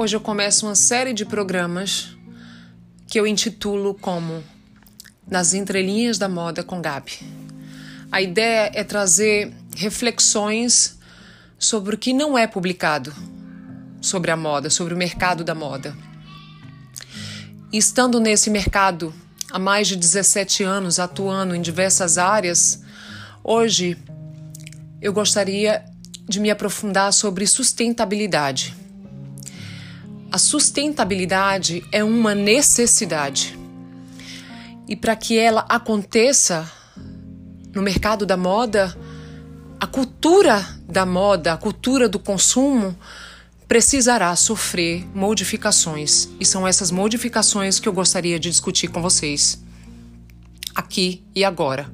Hoje eu começo uma série de programas que eu intitulo como Nas Entrelinhas da Moda com Gabi. A ideia é trazer reflexões sobre o que não é publicado sobre a moda, sobre o mercado da moda. Estando nesse mercado há mais de 17 anos, atuando em diversas áreas, hoje eu gostaria de me aprofundar sobre sustentabilidade. A sustentabilidade é uma necessidade. E para que ela aconteça no mercado da moda, a cultura da moda, a cultura do consumo, precisará sofrer modificações. E são essas modificações que eu gostaria de discutir com vocês, aqui e agora.